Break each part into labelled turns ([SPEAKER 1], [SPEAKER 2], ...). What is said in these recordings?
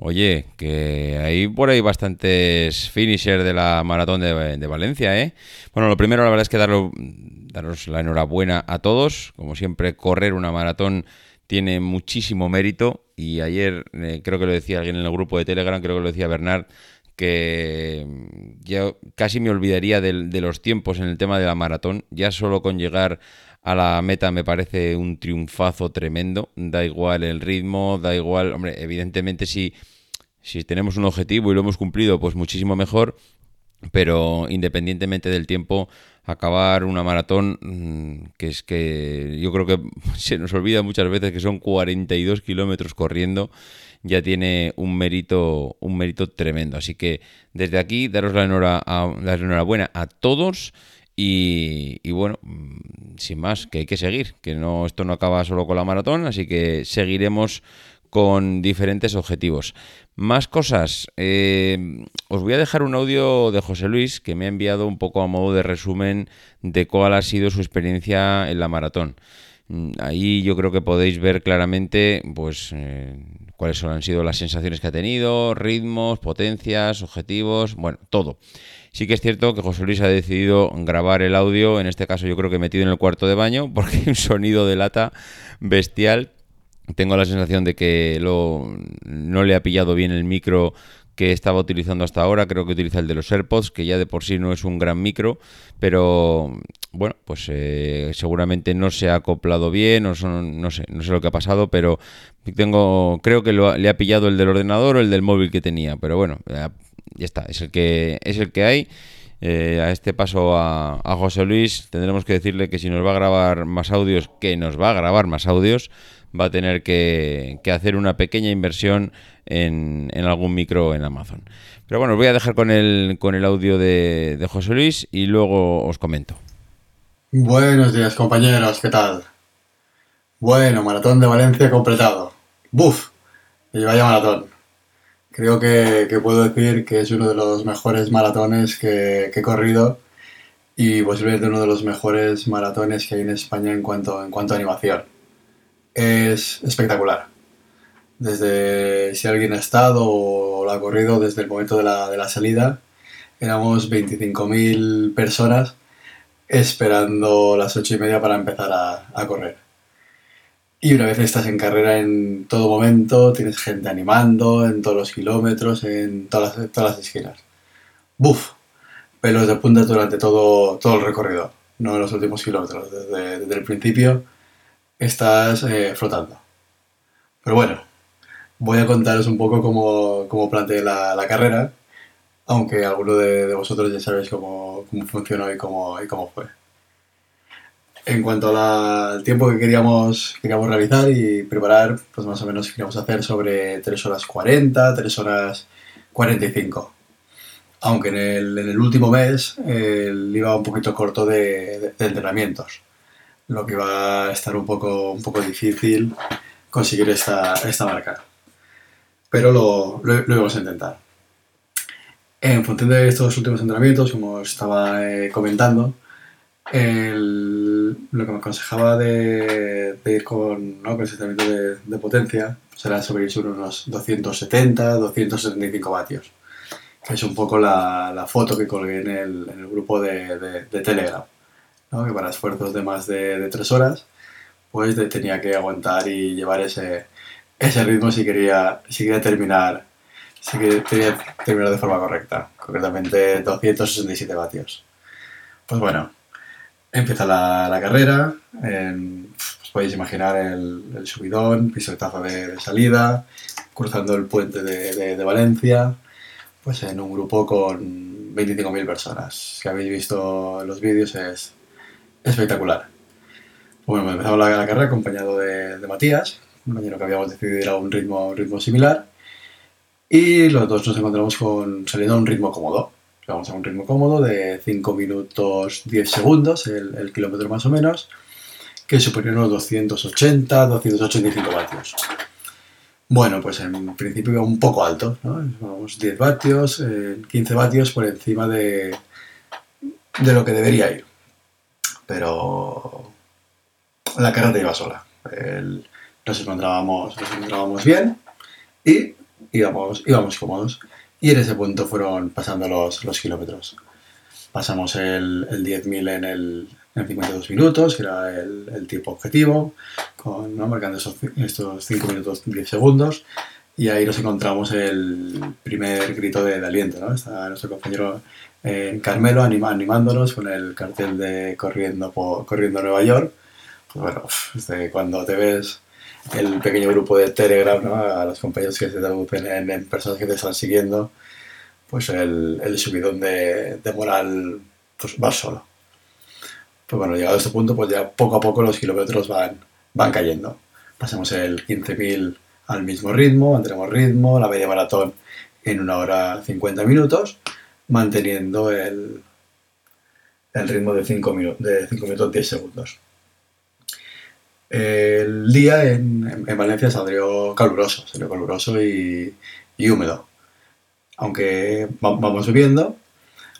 [SPEAKER 1] Oye, que hay por ahí bastantes finishers de la maratón de, Valencia, ¿eh? Bueno, lo primero, la verdad es que daros la enhorabuena a todos. Como siempre, correr una maratón tiene muchísimo mérito y ayer eh, creo que lo decía alguien en el grupo de Telegram, creo que lo decía Bernard, que yo casi me olvidaría de, los tiempos en el tema de la maratón, ya solo con llegar a la meta me parece un triunfazo tremendo, da igual el ritmo, da igual, hombre, evidentemente si, si tenemos un objetivo y lo hemos cumplido, pues muchísimo mejor, pero independientemente del tiempo, acabar una maratón, mm, que es que yo creo que se nos olvida muchas veces que son 42 kilómetros corriendo, ya tiene un mérito, un mérito tremendo. Así que desde aquí daros la, enhorabuena a todos. Y, y, bueno, mm, sin más, que hay que seguir, que no esto no acaba solo con la maratón, así que seguiremos con diferentes objetivos. Más cosas. Eh, os voy a dejar un audio de José Luis que me ha enviado un poco a modo de resumen de cuál ha sido su experiencia en la maratón. Mm, ahí yo creo que podéis ver claramente pues eh, cuáles han sido las sensaciones que ha tenido, ritmos, potencias, objetivos, bueno, todo. Sí que es cierto que José Luis ha decidido grabar el audio, en este caso yo creo que metido en el cuarto de baño, porque hay un sonido de lata bestial tengo la sensación de que lo, no le ha pillado bien el micro que estaba utilizando hasta ahora, creo que utiliza el de los AirPods, que ya de por sí no es un gran micro, pero bueno, pues eh, seguramente no se ha acoplado bien, no, no, sé, no sé lo que ha pasado, pero tengo, creo que le ha pillado el del ordenador o el del móvil que tenía, pero bueno, ya, está, es el que, es el que hay. Eh, a este paso a, José Luis tendremos que decirle que si nos va a grabar más audios, que nos va a grabar más audios, va a tener que, hacer una pequeña inversión en, algún micro en Amazon. Pero bueno, os voy a dejar con el, con el audio de, de José Luis y luego os comento.
[SPEAKER 2] Buenos días compañeros, ¿qué tal? Bueno, maratón de Valencia completado. ¡Buf! Y vaya maratón. Creo que, puedo decir que es uno de los mejores maratones que, he corrido y posiblemente uno de los mejores maratones que hay en España en cuanto, en cuanto a animación es espectacular. Desde si alguien ha estado o lo ha corrido desde el momento de la, de la salida, éramos 25.000 personas esperando las 8 y media para empezar a, a, correr. Y una vez estás en carrera en todo momento, tienes gente animando en todos los kilómetros, en todas las, todas las esquinas. ¡Buf! Pelos de punta durante todo, todo el recorrido, no en los últimos kilómetros, desde, desde el principio estás eh, flotando. Pero bueno, voy a contaros un poco cómo, cómo planteé la, la, carrera, aunque alguno de, vosotros ya sabéis cómo, cómo funcionó y cómo, y cómo fue. En cuanto al tiempo que queríamos, queríamos realizar y preparar, pues más o menos queríamos hacer sobre 3 horas 40, 3 horas 45. Aunque en el, en el último mes iba un poquito corto de entrenamientos lo que va a estar un poco, un poco difícil conseguir esta, esta marca. Pero lo, lo, lo, íbamos a intentar. En función de estos últimos entrenamientos, como estaba eh, comentando, lo que me aconsejaba de, ir con, ¿no? con ese entrenamiento de, de potencia será sobre unos 270, 275 vatios, que es un poco la, la foto que colgué en el, en el grupo de, de Telegram que para esfuerzos de más de, tres horas, pues tenía que aguantar y llevar ese, ese ritmo si quería, si quería terminar si quería terminar de forma correcta, concretamente 267 vatios. Pues bueno, empieza la, la carrera, pues podéis imaginar el, subidón, pisotazo de, de, salida, cruzando el puente de, de, Valencia, pues en un grupo con 25.000 personas. Si habéis visto los vídeos es espectacular. Bueno, empezamos la, la carrera acompañado de, Matías, un que habíamos decidido ir a un ritmo, un ritmo similar. Y los dos nos encontramos con saliendo a un ritmo cómodo. Vamos a un ritmo cómodo de 5 minutos 10 segundos, el, kilómetro más o menos, que suponían unos 280, 285 vatios. Bueno, pues en principio un poco alto, ¿no? Vamos 10 vatios, 15 eh, vatios por encima de, de lo que debería ir. Pero la carrera iba sola. Nos, encontrábamos, nos encontrábamos bien y íbamos, íbamos cómodos. Y en ese punto fueron pasando los, los kilómetros. Pasamos el, el 10.000 en el, en 52 minutos, que era el, el tiempo objetivo, con, ¿no? marcando estos 5 minutos 10 segundos. Y ahí nos encontramos el primer grito de, aliento. ¿no? Está nuestro compañero eh, Carmelo animándonos con el cartel de Corriendo, por, corriendo Nueva York. Pues bueno, cuando te ves el pequeño grupo de Telegram, ¿no? a los compañeros que se traducen en, personas que te están siguiendo, pues el, subidón de, moral pues va solo. Pues bueno, llegado a este punto, pues ya poco a poco los kilómetros van, van cayendo. Pasamos el 15.000 al mismo ritmo, mantendremos ritmo, la media maratón en una hora 50 minutos, manteniendo el, el ritmo de 5 minutos, de 5 minutos 10 segundos. El día en, en, Valencia salió caluroso, salió caluroso y, húmedo. Aunque vamos bebiendo,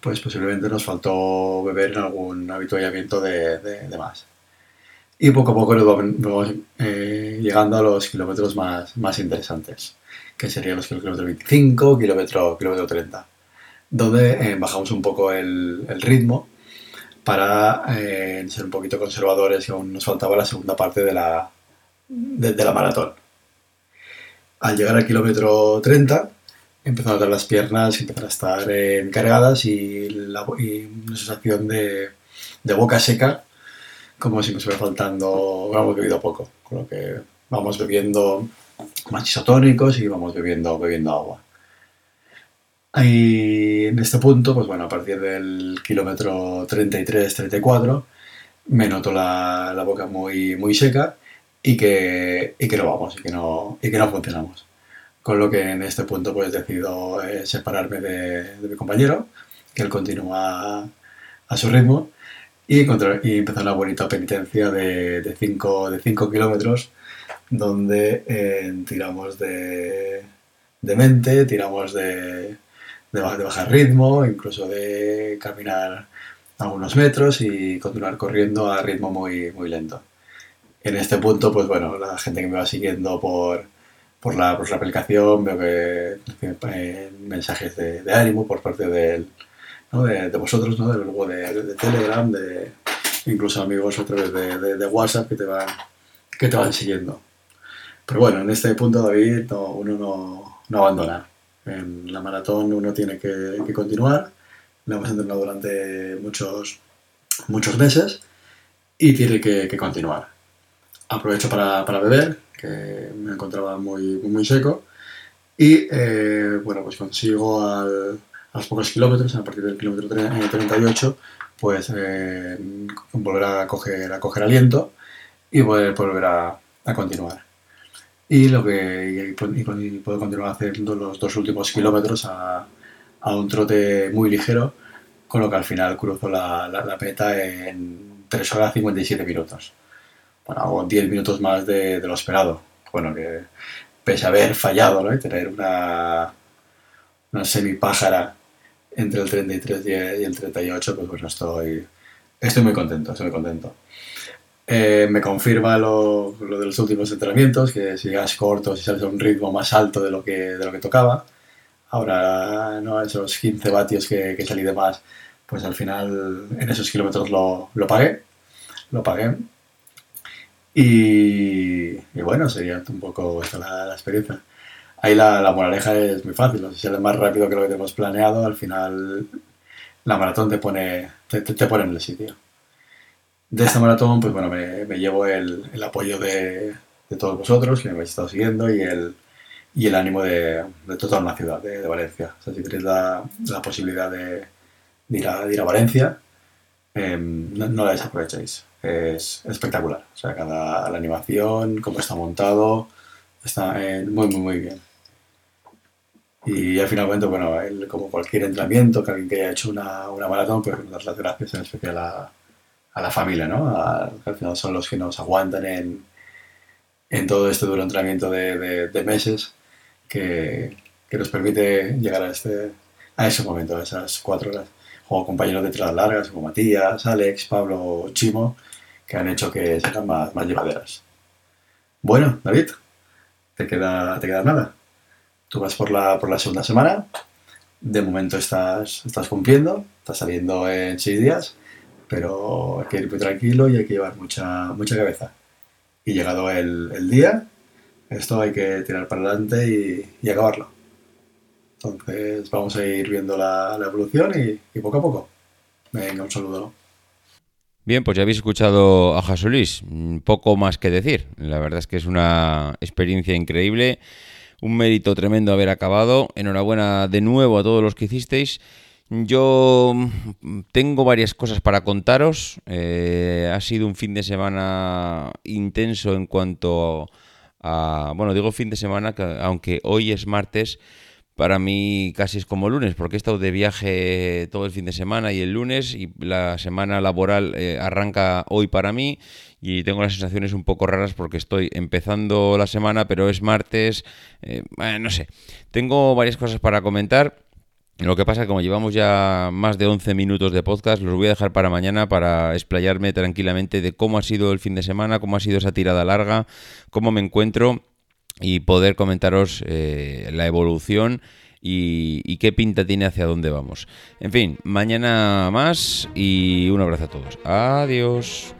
[SPEAKER 2] pues posiblemente nos faltó beber en algún habituallamiento de, de, más. Y poco a poco nos vamos eh, llegando a los kilómetros más, más interesantes, que serían los kilómetros 25, kilómetro, kilómetro 30, donde eh, bajamos un poco el ritmo para eh, ser un poquito conservadores y aún nos faltaba la segunda parte de la, de, de la maratón. Al llegar al kilómetro 30, empezó a notar las piernas, empezaron a estar eh, cargadas y, una sensación de, de, boca seca, como si me estuviera faltando, hemos bebido poco, con lo que vamos bebiendo más isotónicos y vamos bebiendo, bebiendo agua. Y en este punto, pues bueno, a partir del kilómetro 33-34, me noto la, la, boca muy, muy seca y que, y que no vamos, y que no, y que no funcionamos. Con lo que en este punto pues decido eh, separarme de, de, mi compañero, que él continúa a su ritmo, y, y empezar una bonita penitencia de 5 de cinco kilómetros, donde eh, tiramos de, de mente, tiramos de, de, bajar ritmo, incluso de caminar algunos metros y continuar corriendo a ritmo muy, muy lento. En este punto, pues bueno, la gente que me va siguiendo por, por, la, por la aplicación veo que eh, mensajes de, de, ánimo por parte de, ¿no? de, de vosotros, ¿no? del grupo de, de, Telegram, de incluso amigos a través de, de, WhatsApp que te, van, que te van siguiendo. Pero bueno, en este punto, David, no, uno no, no abandona en la maratón uno tiene que, continuar, lo hemos entrenado durante muchos, muchos meses y tiene que, continuar. Aprovecho para, para, beber, que me encontraba muy, muy seco, y eh, bueno, pues consigo a los pocos kilómetros, a partir del kilómetro 38, pues eh, volver a coger, a coger aliento y poder volver a, a continuar y lo que y, puedo continuar haciendo los dos últimos kilómetros a, a, un trote muy ligero, con lo que al final cruzo la, la, la meta en 3 horas 57 minutos. Bueno, hago 10 minutos más de, de, lo esperado. Bueno, que pese a haber fallado ¿no? y tener una, una semipájara entre el 33 y el 38, pues bueno, estoy, estoy muy contento, estoy muy contento. Eh, me confirma lo, lo, de los últimos entrenamientos, que si llegas corto, si sales a un ritmo más alto de lo que, de lo que tocaba. Ahora, ¿no? esos 15 vatios que, que salí de más, pues al final en esos kilómetros lo, lo pagué. Lo pagué. Y, y, bueno, sería un poco esta la, la experiencia. Ahí la, la, moraleja es muy fácil. Si sales más rápido que lo que tenemos planeado, al final la maratón te pone, te, te, te pone en el sitio de esta maratón, pues bueno, me, me llevo el, el apoyo de, de, todos vosotros que me habéis estado siguiendo y el, y el ánimo de, de toda una ciudad, de, Valencia. Si tenéis la, la posibilidad de, ir a, ir a, Valencia, eh, no, no, la desaprovechéis. Es espectacular. O sea, cada la animación, cómo está montado, está eh, muy, muy, muy bien. Y al finalmente, bueno, como cualquier entrenamiento, que alguien que haya hecho una, una maratón, pues dar las gracias en especial a a la familia, ¿no? al final son los que nos aguantan en, en todo este duro entrenamiento de, de, meses que, que, nos permite llegar a, este, a ese momento, a esas cuatro horas. Juego compañeros de entradas largas como Matías, Alex, Pablo, Chimo, que han hecho que sean más, más llevaderas. Bueno, David, te queda, te queda nada. Tú vas por la, por la segunda semana, de momento estás, estás cumpliendo, estás saliendo en seis días, pero hay que ir muy tranquilo y hay que llevar mucha, mucha cabeza. Y llegado el, día, esto hay que tirar para adelante y, acabarlo. Entonces vamos a ir viendo la, evolución y, poco a poco. Venga, un saludo.
[SPEAKER 1] Bien, pues ya habéis escuchado a Jasolís. Poco más que decir. La verdad es que es una experiencia increíble un mérito tremendo haber acabado. Enhorabuena de nuevo a todos los que hicisteis. Yo mm, tengo varias cosas para contaros. Eh, ha sido un fin de semana intenso en cuanto a... Bueno, digo fin de semana, aunque hoy es martes, para mí casi es como lunes, porque he estado de viaje todo el fin de semana y el lunes, y la semana laboral eh, arranca hoy para mí, y tengo las sensaciones un poco raras porque estoy empezando la semana, pero es martes, eh, no sé. Tengo varias cosas para comentar. Lo que pasa como llevamos ya más de 11 minutos de podcast, los voy a dejar para mañana para explayarme tranquilamente de cómo ha sido el fin de semana, cómo ha sido esa tirada larga, cómo me encuentro y poder comentaros eh, la evolución y, qué pinta tiene hacia dónde vamos. En fin, mañana más y un abrazo a todos. Adiós.